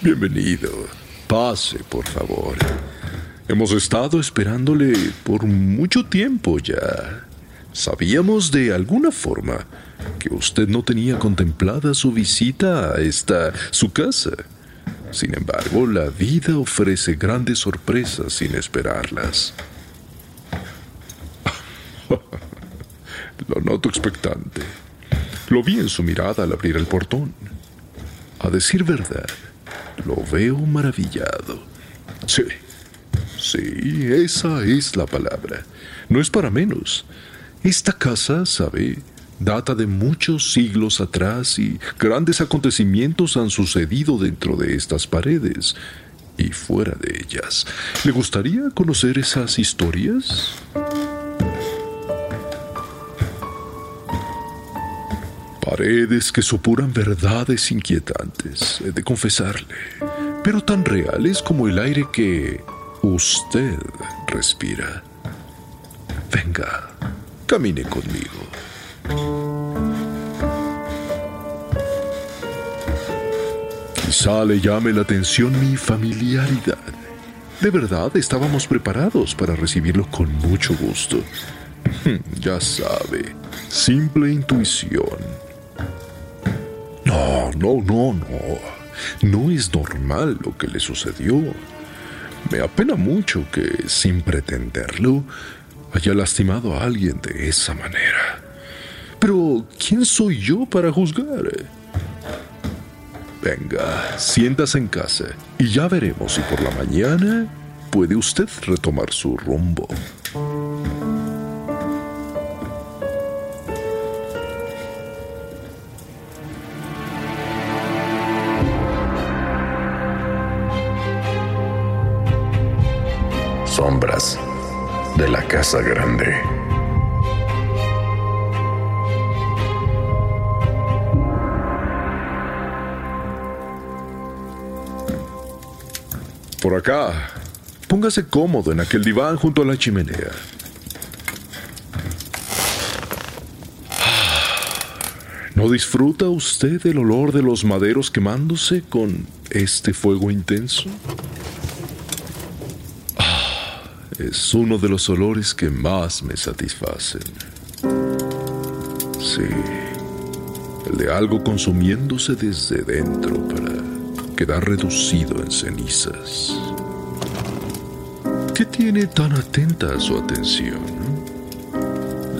Bienvenido. Pase, por favor. Hemos estado esperándole por mucho tiempo ya. Sabíamos de alguna forma que usted no tenía contemplada su visita a esta su casa. Sin embargo, la vida ofrece grandes sorpresas sin esperarlas. Lo noto expectante. Lo vi en su mirada al abrir el portón. A decir verdad, lo veo maravillado. Sí, sí, esa es la palabra. No es para menos. Esta casa, sabe, data de muchos siglos atrás y grandes acontecimientos han sucedido dentro de estas paredes y fuera de ellas. ¿Le gustaría conocer esas historias? Paredes que supuran verdades inquietantes, he de confesarle, pero tan reales como el aire que usted respira. Venga, camine conmigo. Quizá le llame la atención mi familiaridad. De verdad, estábamos preparados para recibirlo con mucho gusto. Ya sabe, simple intuición no, no, no, no. No es normal lo que le sucedió. Me apena mucho que, sin pretenderlo, haya lastimado a alguien de esa manera. Pero, ¿quién soy yo para juzgar? Venga, siéntase en casa y ya veremos si por la mañana puede usted retomar su rumbo. Sombras de la casa grande. Por acá. Póngase cómodo en aquel diván junto a la chimenea. ¿No disfruta usted el olor de los maderos quemándose con este fuego intenso? Es uno de los olores que más me satisfacen. Sí, el de algo consumiéndose desde dentro para quedar reducido en cenizas. ¿Qué tiene tan atenta su atención?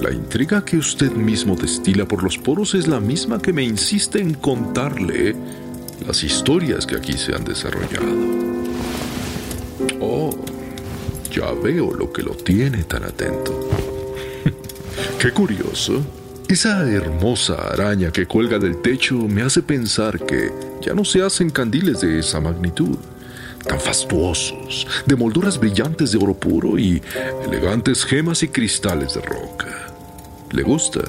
La intriga que usted mismo destila por los poros es la misma que me insiste en contarle las historias que aquí se han desarrollado. Veo lo que lo tiene tan atento. Qué curioso. Esa hermosa araña que cuelga del techo me hace pensar que ya no se hacen candiles de esa magnitud, tan fastuosos, de molduras brillantes de oro puro y elegantes gemas y cristales de roca. ¿Le gusta?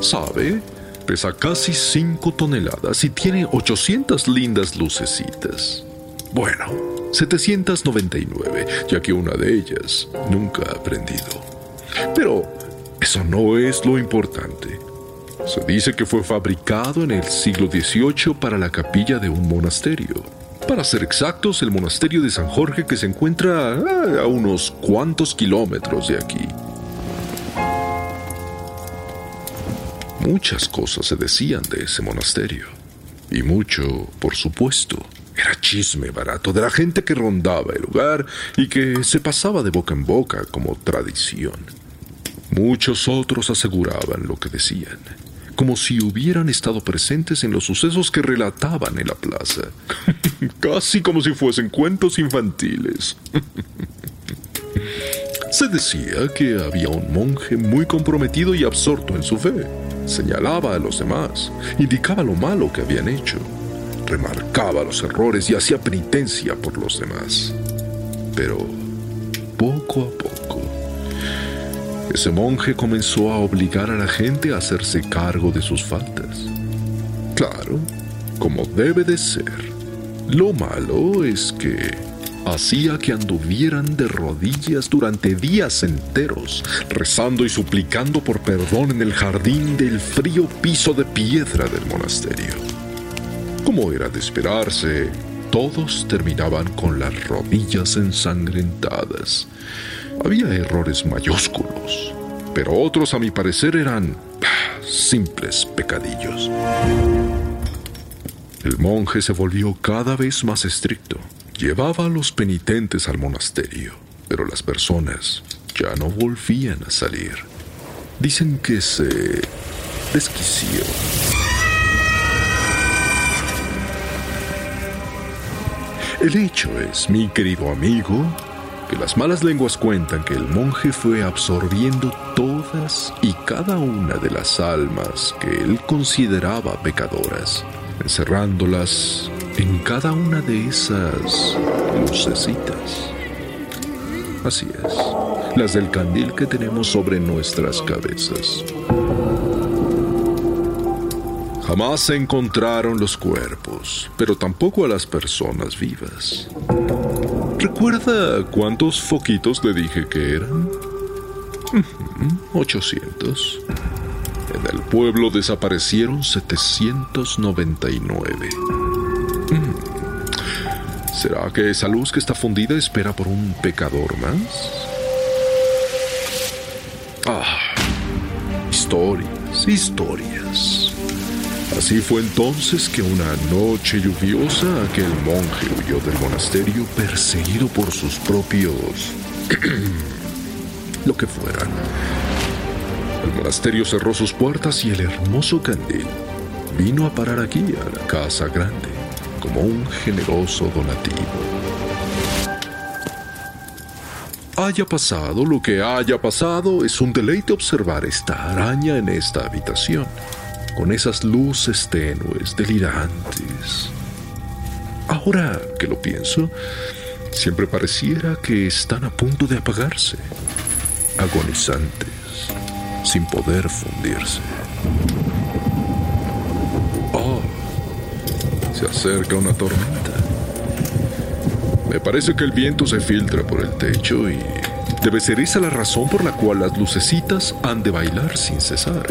¿Sabe? Pesa casi 5 toneladas y tiene 800 lindas lucecitas. Bueno, 799, ya que una de ellas nunca ha aprendido. Pero eso no es lo importante. Se dice que fue fabricado en el siglo XVIII para la capilla de un monasterio. Para ser exactos, el monasterio de San Jorge que se encuentra a unos cuantos kilómetros de aquí. Muchas cosas se decían de ese monasterio. Y mucho, por supuesto, era chisme barato de la gente que rondaba el lugar y que se pasaba de boca en boca como tradición. Muchos otros aseguraban lo que decían como si hubieran estado presentes en los sucesos que relataban en la plaza. Casi como si fuesen cuentos infantiles. Se decía que había un monje muy comprometido y absorto en su fe. Señalaba a los demás, indicaba lo malo que habían hecho, remarcaba los errores y hacía penitencia por los demás. Pero poco a poco ese monje comenzó a obligar a la gente a hacerse cargo de sus faltas. Claro, como debe de ser. Lo malo es que hacía que anduvieran de rodillas durante días enteros, rezando y suplicando por perdón en el jardín del frío piso de piedra del monasterio. Como era de esperarse, todos terminaban con las rodillas ensangrentadas había errores mayúsculos, pero otros a mi parecer eran simples pecadillos. El monje se volvió cada vez más estricto. Llevaba a los penitentes al monasterio, pero las personas ya no volvían a salir. Dicen que se desquició. El hecho es, mi querido amigo, que las malas lenguas cuentan que el monje fue absorbiendo todas y cada una de las almas que él consideraba pecadoras, encerrándolas en cada una de esas lucecitas. Así es, las del candil que tenemos sobre nuestras cabezas. Jamás se encontraron los cuerpos, pero tampoco a las personas vivas. ¿Recuerda cuántos foquitos le dije que eran? 800. En el pueblo desaparecieron 799. Mm. ¿Será que esa luz que está fundida espera por un pecador más? Ah, historias, historias. Así fue entonces que una noche lluviosa aquel monje huyó del monasterio perseguido por sus propios... lo que fueran. El monasterio cerró sus puertas y el hermoso candil vino a parar aquí, a la casa grande, como un generoso donativo. Haya pasado lo que haya pasado, es un deleite observar esta araña en esta habitación con esas luces tenues, delirantes. Ahora que lo pienso, siempre pareciera que están a punto de apagarse, agonizantes, sin poder fundirse. Oh, se acerca una tormenta. Me parece que el viento se filtra por el techo y Debe ser esa la razón por la cual las lucecitas han de bailar sin cesar.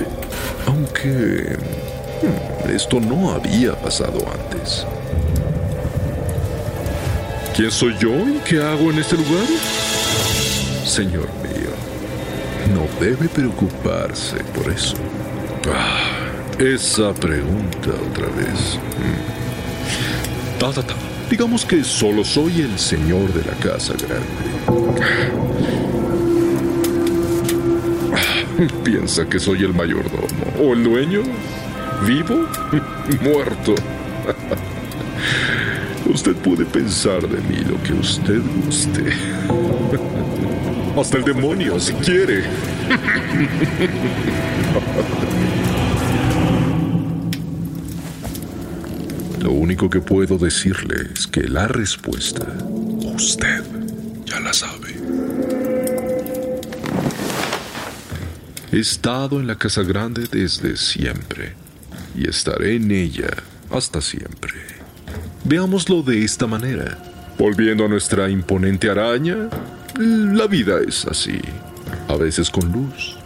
Aunque... Hmm, esto no había pasado antes. ¿Quién soy yo y qué hago en este lugar? Señor mío, no debe preocuparse por eso. Ah, esa pregunta otra vez. Hmm. Ta, ta, ta. Digamos que solo soy el señor de la casa grande. Piensa que soy el mayordomo. ¿O el dueño? ¿Vivo? Muerto. Usted puede pensar de mí lo que usted guste. Hasta el demonio, si quiere. Lo único que puedo decirle es que la respuesta usted sabe. He estado en la casa grande desde siempre y estaré en ella hasta siempre. Veámoslo de esta manera. Volviendo a nuestra imponente araña, la vida es así. A veces con luz,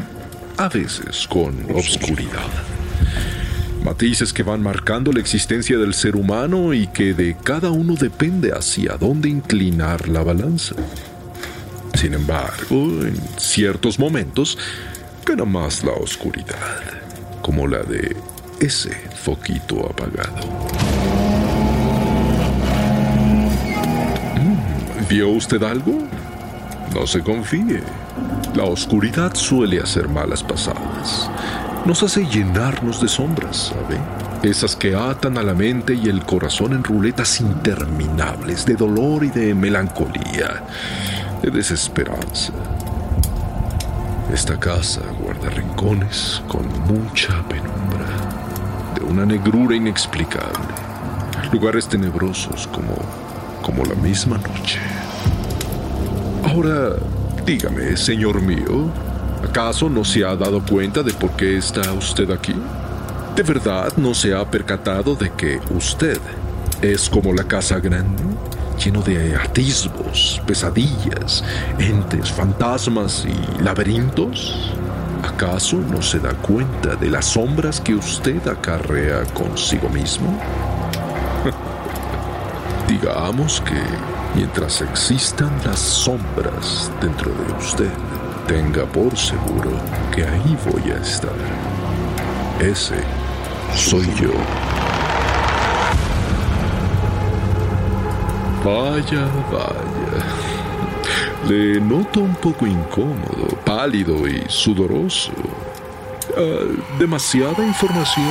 a veces con obscuridad. Matices que van marcando la existencia del ser humano y que de cada uno depende hacia dónde inclinar la balanza. Sin embargo, en ciertos momentos gana más la oscuridad, como la de ese foquito apagado. Mm, ¿Vio usted algo? No se confíe. La oscuridad suele hacer malas pasadas. Nos hace llenarnos de sombras, ¿sabe? Esas que atan a la mente y el corazón en ruletas interminables de dolor y de melancolía, de desesperanza. Esta casa guarda rincones con mucha penumbra, de una negrura inexplicable, lugares tenebrosos como, como la misma noche. Ahora, dígame, señor mío, ¿acaso no se ha dado cuenta de por qué está usted aquí? ¿De verdad no se ha percatado de que usted es como la casa grande, lleno de atisbos, pesadillas, entes, fantasmas y laberintos? ¿Acaso no se da cuenta de las sombras que usted acarrea consigo mismo? Digamos que mientras existan las sombras dentro de usted, tenga por seguro que ahí voy a estar. Ese soy yo. Vaya, vaya. Le noto un poco incómodo, pálido y sudoroso. Ah, ¿Demasiada información?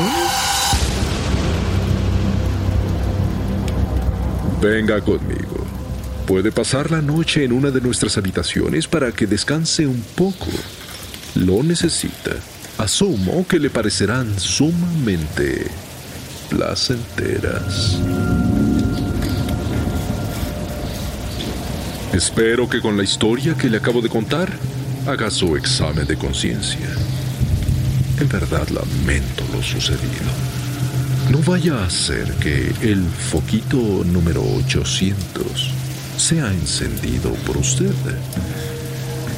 Venga conmigo. Puede pasar la noche en una de nuestras habitaciones para que descanse un poco. Lo necesita. Asumo que le parecerán sumamente placenteras. Espero que con la historia que le acabo de contar haga su examen de conciencia. En verdad lamento lo sucedido. No vaya a ser que el foquito número 800 sea encendido por usted.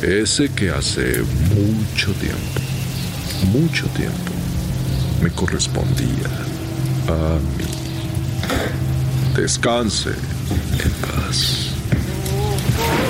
Ese que hace mucho tiempo, mucho tiempo, me correspondía a mí. Descanse en paz. Oh!